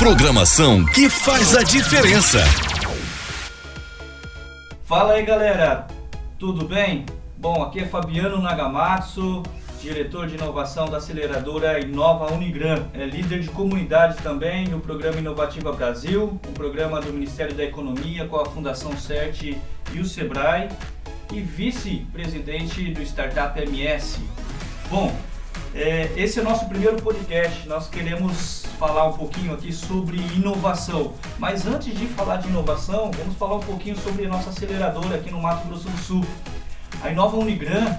Programação que faz a diferença. Fala aí galera, tudo bem? Bom, aqui é Fabiano Nagamatsu, diretor de inovação da aceleradora Inova Unigran, é líder de comunidade também no programa Inovativa Brasil, um programa do Ministério da Economia com a Fundação CERT e o Sebrae, e vice-presidente do Startup MS. Bom, é, esse é o nosso primeiro podcast. Nós queremos falar um pouquinho aqui sobre inovação. Mas antes de falar de inovação, vamos falar um pouquinho sobre a nossa aceleradora aqui no Mato Grosso do Sul. A Inova Unigran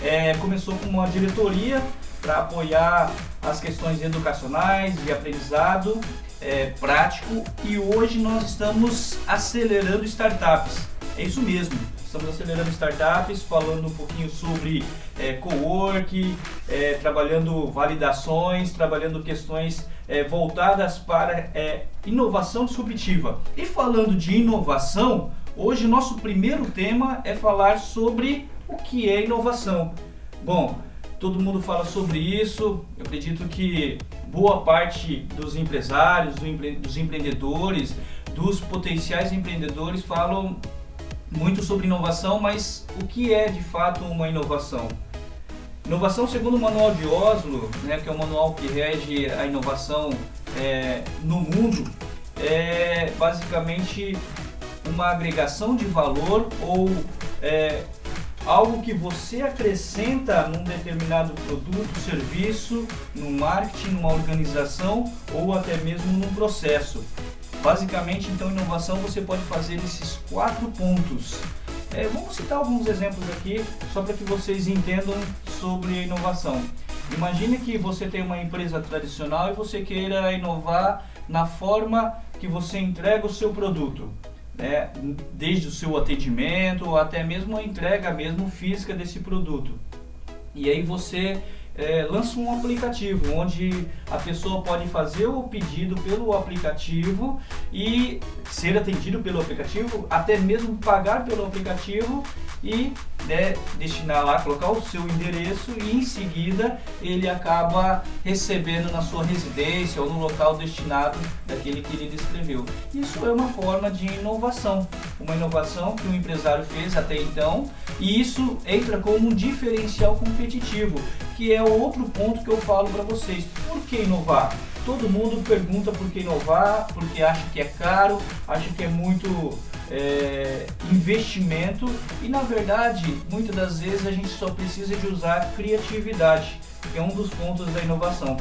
é, começou com uma diretoria para apoiar as questões educacionais, de aprendizado é, prático e hoje nós estamos acelerando startups. É isso mesmo. Estamos acelerando startups, falando um pouquinho sobre é, co-work, é, trabalhando validações, trabalhando questões é, voltadas para é, inovação disruptiva. E falando de inovação, hoje nosso primeiro tema é falar sobre o que é inovação. Bom, todo mundo fala sobre isso, eu acredito que boa parte dos empresários, dos empreendedores, dos potenciais empreendedores falam muito sobre inovação, mas o que é de fato uma inovação? Inovação, segundo o Manual de Oslo, né, que é o manual que rege a inovação é, no mundo, é basicamente uma agregação de valor ou é, algo que você acrescenta num determinado produto, serviço, no marketing, numa organização ou até mesmo num processo. Basicamente, então, inovação você pode fazer esses quatro pontos. É, vamos citar alguns exemplos aqui, só para que vocês entendam sobre a inovação. Imagine que você tem uma empresa tradicional e você queira inovar na forma que você entrega o seu produto. Né? Desde o seu atendimento até mesmo a entrega mesmo física desse produto. E aí você é, lança um aplicativo onde a pessoa pode fazer o pedido pelo aplicativo e ser atendido pelo aplicativo, até mesmo pagar pelo aplicativo e né, destinar lá, colocar o seu endereço e em seguida ele acaba recebendo na sua residência ou no local destinado daquele que ele descreveu. Isso é uma forma de inovação, uma inovação que o empresário fez até então e isso entra como um diferencial competitivo, que é outro ponto que eu falo para vocês. Por que inovar? Todo mundo pergunta por que inovar, porque acha que é caro, acha que é muito é, investimento e na verdade muitas das vezes a gente só precisa de usar criatividade, que é um dos pontos da inovação.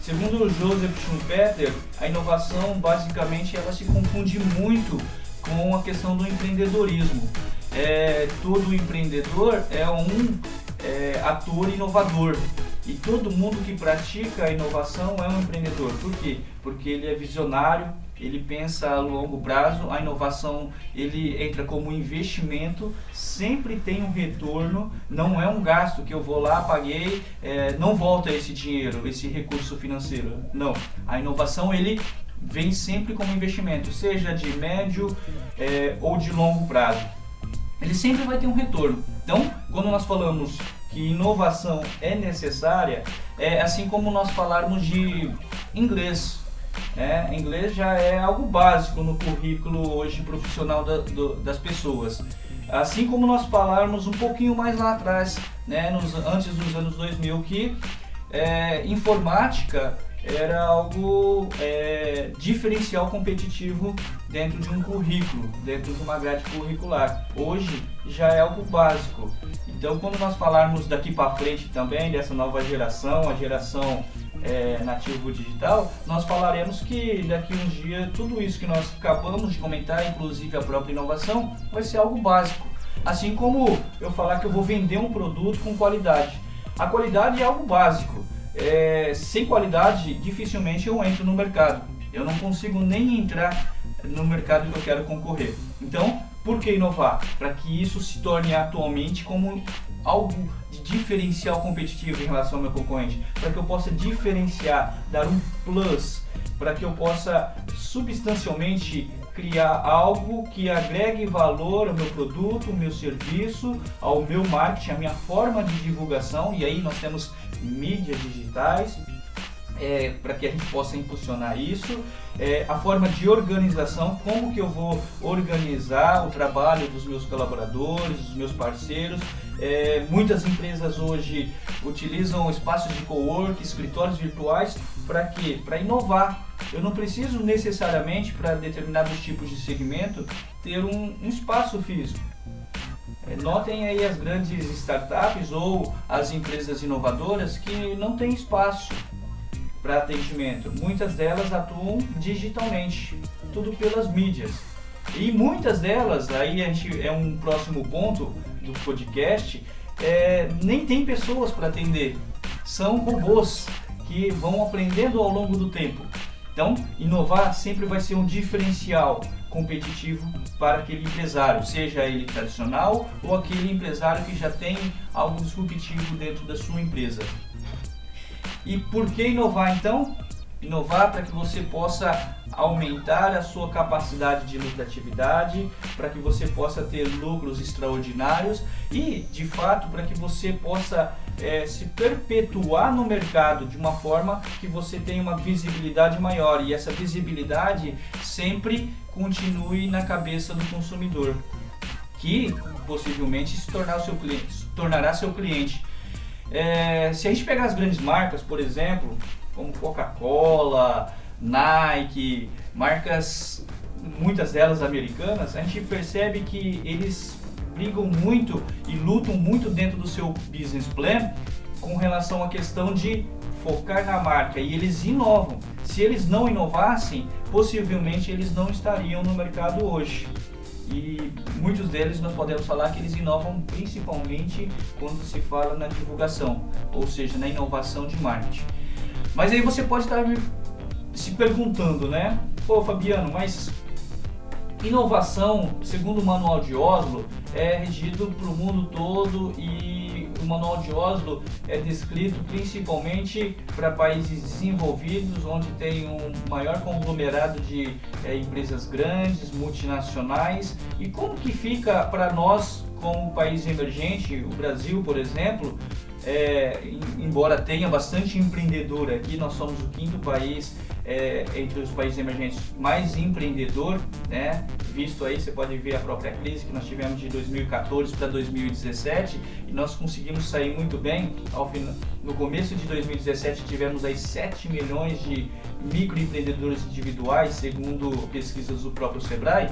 Segundo Joseph Schumpeter, a inovação basicamente ela se confunde muito com a questão do empreendedorismo. É, todo empreendedor é um é, ator inovador. E todo mundo que pratica a inovação é um empreendedor. Por quê? Porque ele é visionário, ele pensa a longo prazo, a inovação ele entra como investimento, sempre tem um retorno, não é um gasto que eu vou lá, paguei, é, não volta esse dinheiro, esse recurso financeiro. Não, a inovação ele vem sempre como investimento, seja de médio é, ou de longo prazo. Ele sempre vai ter um retorno. Então, quando nós falamos que inovação é necessária, é assim como nós falarmos de inglês né? Inglês já é algo básico no currículo hoje profissional da, do, das pessoas. Assim como nós falarmos um pouquinho mais lá atrás, né, nos, antes dos anos 2000, que é, informática era algo é, diferencial competitivo dentro de um currículo, dentro de uma grade curricular. Hoje já é algo básico. Então, quando nós falarmos daqui para frente também dessa nova geração, a geração é, nativo digital, nós falaremos que daqui a uns dias tudo isso que nós acabamos de comentar, inclusive a própria inovação, vai ser algo básico. Assim como eu falar que eu vou vender um produto com qualidade. A qualidade é algo básico. É, sem qualidade, dificilmente eu entro no mercado. Eu não consigo nem entrar no mercado que eu quero concorrer. Então, por que inovar? Para que isso se torne atualmente como algo de diferencial competitivo em relação ao meu concorrente, para que eu possa diferenciar, dar um plus, para que eu possa substancialmente criar algo que agregue valor ao meu produto, ao meu serviço, ao meu marketing, à minha forma de divulgação, e aí nós temos mídias digitais, é, para que a gente possa impulsionar isso, é, a forma de organização, como que eu vou organizar o trabalho dos meus colaboradores, dos meus parceiros. É, muitas empresas hoje utilizam espaços de co-work, escritórios virtuais, para quê? Para inovar. Eu não preciso necessariamente, para determinados tipos de segmento, ter um, um espaço físico. É, notem aí as grandes startups ou as empresas inovadoras que não têm espaço para atendimento. Muitas delas atuam digitalmente, tudo pelas mídias. E muitas delas, aí a gente é um próximo ponto do podcast, é, nem tem pessoas para atender. São robôs que vão aprendendo ao longo do tempo. Então, inovar sempre vai ser um diferencial competitivo para aquele empresário, seja ele tradicional ou aquele empresário que já tem algo disruptivo dentro da sua empresa. E por que inovar então? Inovar para que você possa aumentar a sua capacidade de lucratividade, para que você possa ter lucros extraordinários e, de fato, para que você possa é, se perpetuar no mercado de uma forma que você tenha uma visibilidade maior e essa visibilidade sempre continue na cabeça do consumidor, que possivelmente se, tornar seu cliente, se tornará seu cliente. É, se a gente pegar as grandes marcas, por exemplo, como Coca-Cola, Nike, marcas, muitas delas americanas, a gente percebe que eles brigam muito e lutam muito dentro do seu business plan com relação à questão de focar na marca e eles inovam. Se eles não inovassem, possivelmente eles não estariam no mercado hoje e muitos deles nós podemos falar que eles inovam principalmente quando se fala na divulgação, ou seja, na inovação de marketing. Mas aí você pode estar se perguntando, né? Pô, Fabiano, mas inovação, segundo o Manual de Oslo, é regido para o mundo todo e o Manual de Oslo é descrito principalmente para países desenvolvidos, onde tem um maior conglomerado de é, empresas grandes, multinacionais. E como que fica para nós, como país emergente, o Brasil, por exemplo, é, embora tenha bastante empreendedor aqui, nós somos o quinto país é, entre os países emergentes mais empreendedor, né? Visto aí, você pode ver a própria crise que nós tivemos de 2014 para 2017 e nós conseguimos sair muito bem. Ao final, no começo de 2017 tivemos aí 7 milhões de microempreendedores individuais, segundo pesquisas do próprio Sebrae.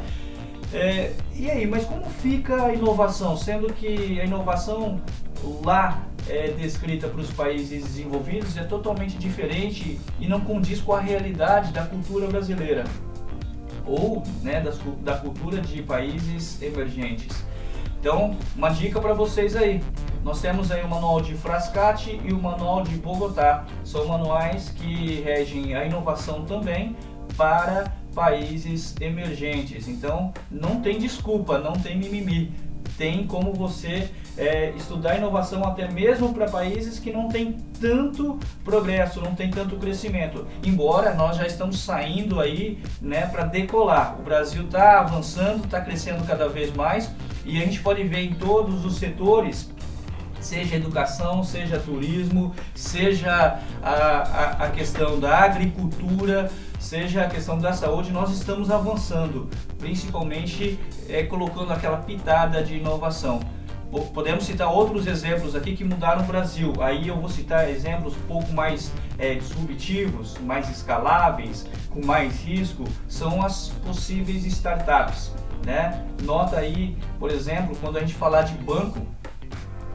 É, e aí, mas como fica a inovação? Sendo que a inovação lá é descrita para os países desenvolvidos é totalmente diferente e não condiz com a realidade da cultura brasileira ou né, das, da cultura de países emergentes. Então, uma dica para vocês aí. Nós temos aí o manual de Frascati e o manual de Bogotá. São manuais que regem a inovação também para países emergentes. Então, não tem desculpa, não tem mimimi. Tem como você é, estudar inovação até mesmo para países que não têm tanto progresso, não tem tanto crescimento. Embora nós já estamos saindo aí né, para decolar. O Brasil está avançando, está crescendo cada vez mais e a gente pode ver em todos os setores seja educação, seja turismo, seja a, a, a, questão da agricultura, seja a questão da saúde, nós estamos avançando, principalmente é, colocando aquela pitada de inovação. Podemos citar outros exemplos aqui que mudaram o Brasil. Aí eu vou citar exemplos um pouco mais é, disruptivos, mais escaláveis, com mais risco, são as possíveis startups. Né? Nota aí, por exemplo, quando a gente falar de banco,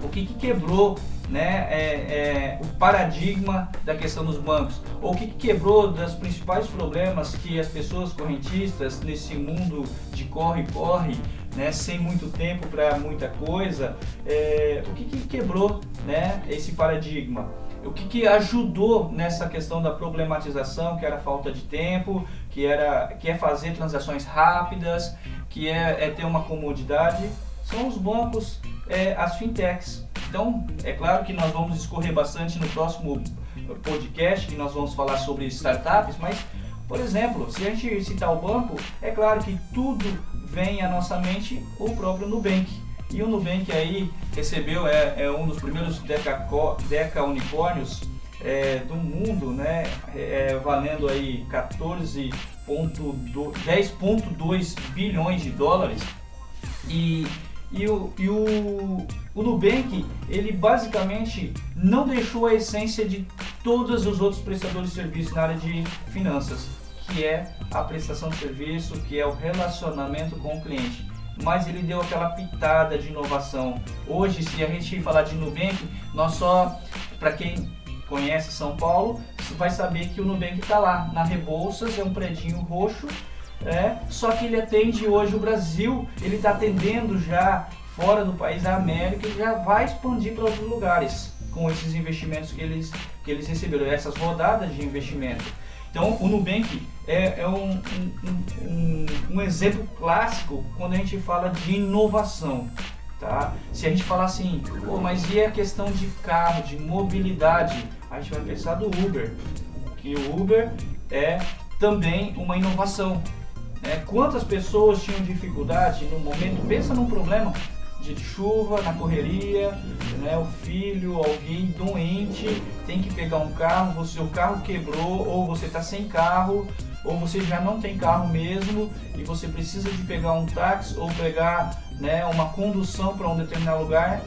o que, que quebrou né, é, é, o paradigma da questão dos bancos? Ou o que, que quebrou dos principais problemas que as pessoas correntistas nesse mundo de corre-corre né, sem muito tempo para muita coisa, é, o que, que quebrou né, esse paradigma? O que, que ajudou nessa questão da problematização, que era falta de tempo, que, era, que é fazer transações rápidas, que é, é ter uma comodidade, são os bancos, é, as fintechs. Então, é claro que nós vamos escorrer bastante no próximo podcast, que nós vamos falar sobre startups, mas, por exemplo, se a gente citar o banco, é claro que tudo vem à nossa mente o próprio Nubank. E o Nubank aí recebeu, é, é um dos primeiros deca, deca unicórnios é, do mundo, né, é, valendo aí 10,2 bilhões de dólares. E, e, o, e o, o Nubank, ele basicamente não deixou a essência de todos os outros prestadores de serviço na área de finanças, que é a prestação de serviço, que é o relacionamento com o cliente mas ele deu aquela pitada de inovação. Hoje, se a gente falar de Nubank, nós só, para quem conhece São Paulo, vai saber que o Nubank está lá, na Rebouças, é um predinho roxo, é, só que ele atende hoje o Brasil, ele está atendendo já fora do país, a América, e já vai expandir para outros lugares com esses investimentos que eles, que eles receberam, essas rodadas de investimento. Então, o Nubank é, é um, um, um, um, exemplo clássico quando a gente fala de inovação. Tá? Se a gente falar assim, mas e a questão de carro, de mobilidade? A gente vai pensar do Uber, que o Uber é também uma inovação. Né? Quantas pessoas tinham dificuldade no momento? Pensa num problema de chuva, na correria, né, o filho, alguém doente, tem que pegar um carro, o seu carro quebrou, ou você está sem carro, ou você já não tem carro mesmo e você precisa de pegar um táxi ou pegar né, uma condução para um determinado lugar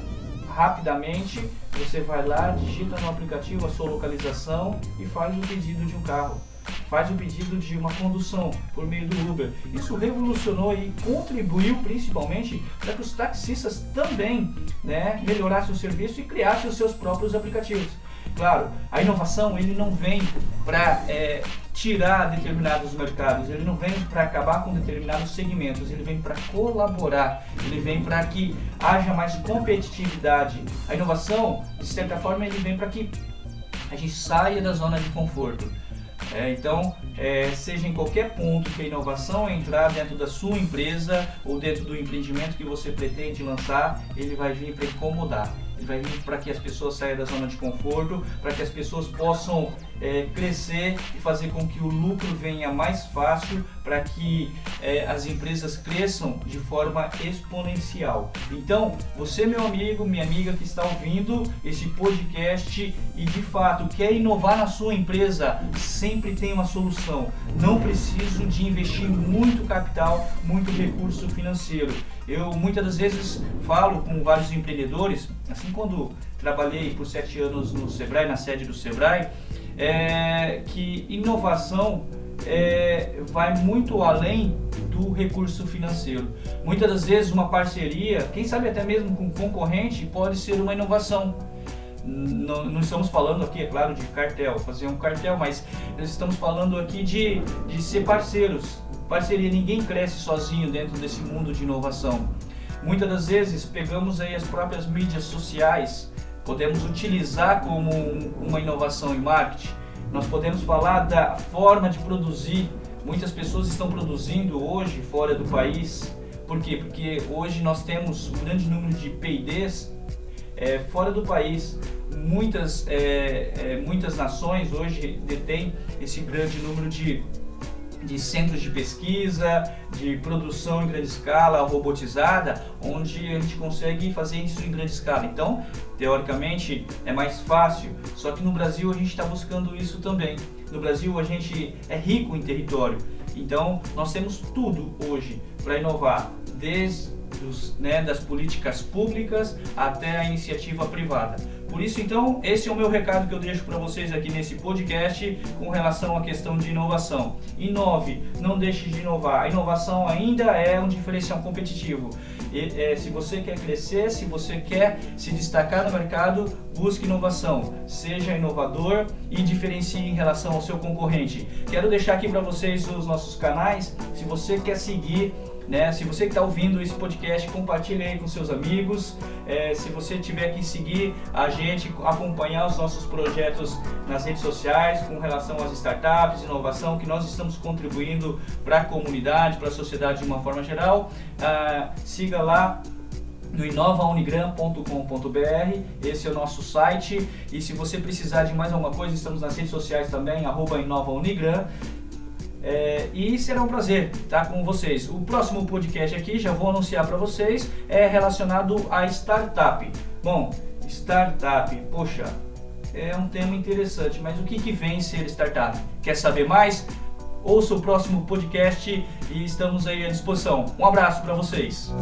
rapidamente, você vai lá, digita no aplicativo a sua localização e faz o pedido de um carro faz o pedido de uma condução por meio do Uber. Isso revolucionou e contribuiu principalmente para que os taxistas também né, melhorassem o serviço e criassem os seus próprios aplicativos. Claro, a inovação ele não vem para é, tirar determinados mercados, ele não vem para acabar com determinados segmentos, ele vem para colaborar, ele vem para que haja mais competitividade. A inovação, de certa forma, ele vem para que a gente saia da zona de conforto. É, então, é, seja em qualquer ponto que a inovação entrar dentro da sua empresa ou dentro do empreendimento que você pretende lançar, ele vai vir para incomodar vai vir para que as pessoas saiam da zona de conforto, para que as pessoas possam é, crescer e fazer com que o lucro venha mais fácil, para que é, as empresas cresçam de forma exponencial. Então, você, meu amigo, minha amiga que está ouvindo esse podcast e de fato quer inovar na sua empresa, sempre tem uma solução. Não preciso de investir muito capital, muito recurso financeiro. Eu muitas das vezes falo com vários empreendedores, assim quando trabalhei por sete anos no Sebrae, na sede do Sebrae, é, que inovação é, vai muito além do recurso financeiro. Muitas das vezes uma parceria, quem sabe até mesmo com um concorrente, pode ser uma inovação. Não, não, estamos falando aqui, é claro, de cartel, fazer um cartel, mas estamos falando aqui de, de ser parceiros. Parceria, ninguém cresce sozinho dentro desse mundo de inovação. Muitas das vezes pegamos aí as próprias mídias sociais, podemos utilizar como uma inovação em marketing. Nós podemos falar da forma de produzir. Muitas pessoas estão produzindo hoje fora do país. Por quê? Porque hoje nós temos um grande número de PIDs é, fora do país. Muitas, é, é, muitas nações hoje detêm esse grande número de de centros de pesquisa, de produção em grande escala, robotizada, onde a gente consegue fazer isso em grande escala. Então, teoricamente, é mais fácil, só que no Brasil a gente está buscando isso também. No Brasil a gente é rico em território, então nós temos tudo hoje para inovar, desde os, né, das políticas públicas até a iniciativa privada. Por isso, então, esse é o meu recado que eu deixo para vocês aqui nesse podcast com relação à questão de inovação. Inove, não deixe de inovar. A inovação ainda é um diferencial competitivo. E, é, se você quer crescer, se você quer se destacar no mercado, busque inovação. Seja inovador e diferencie em relação ao seu concorrente. Quero deixar aqui para vocês os nossos canais. Se você quer seguir né? Se você que está ouvindo esse podcast, compartilhe aí com seus amigos. É, se você tiver que seguir a gente, acompanhar os nossos projetos nas redes sociais com relação às startups, inovação, que nós estamos contribuindo para a comunidade, para a sociedade de uma forma geral, ah, siga lá no inovaunigram.com.br, esse é o nosso site. E se você precisar de mais alguma coisa, estamos nas redes sociais também, arroba inovaunigram. É, e será um prazer estar com vocês. O próximo podcast aqui, já vou anunciar para vocês, é relacionado a startup. Bom, startup, poxa, é um tema interessante. Mas o que, que vem ser startup? Quer saber mais? Ouça o próximo podcast e estamos aí à disposição. Um abraço para vocês.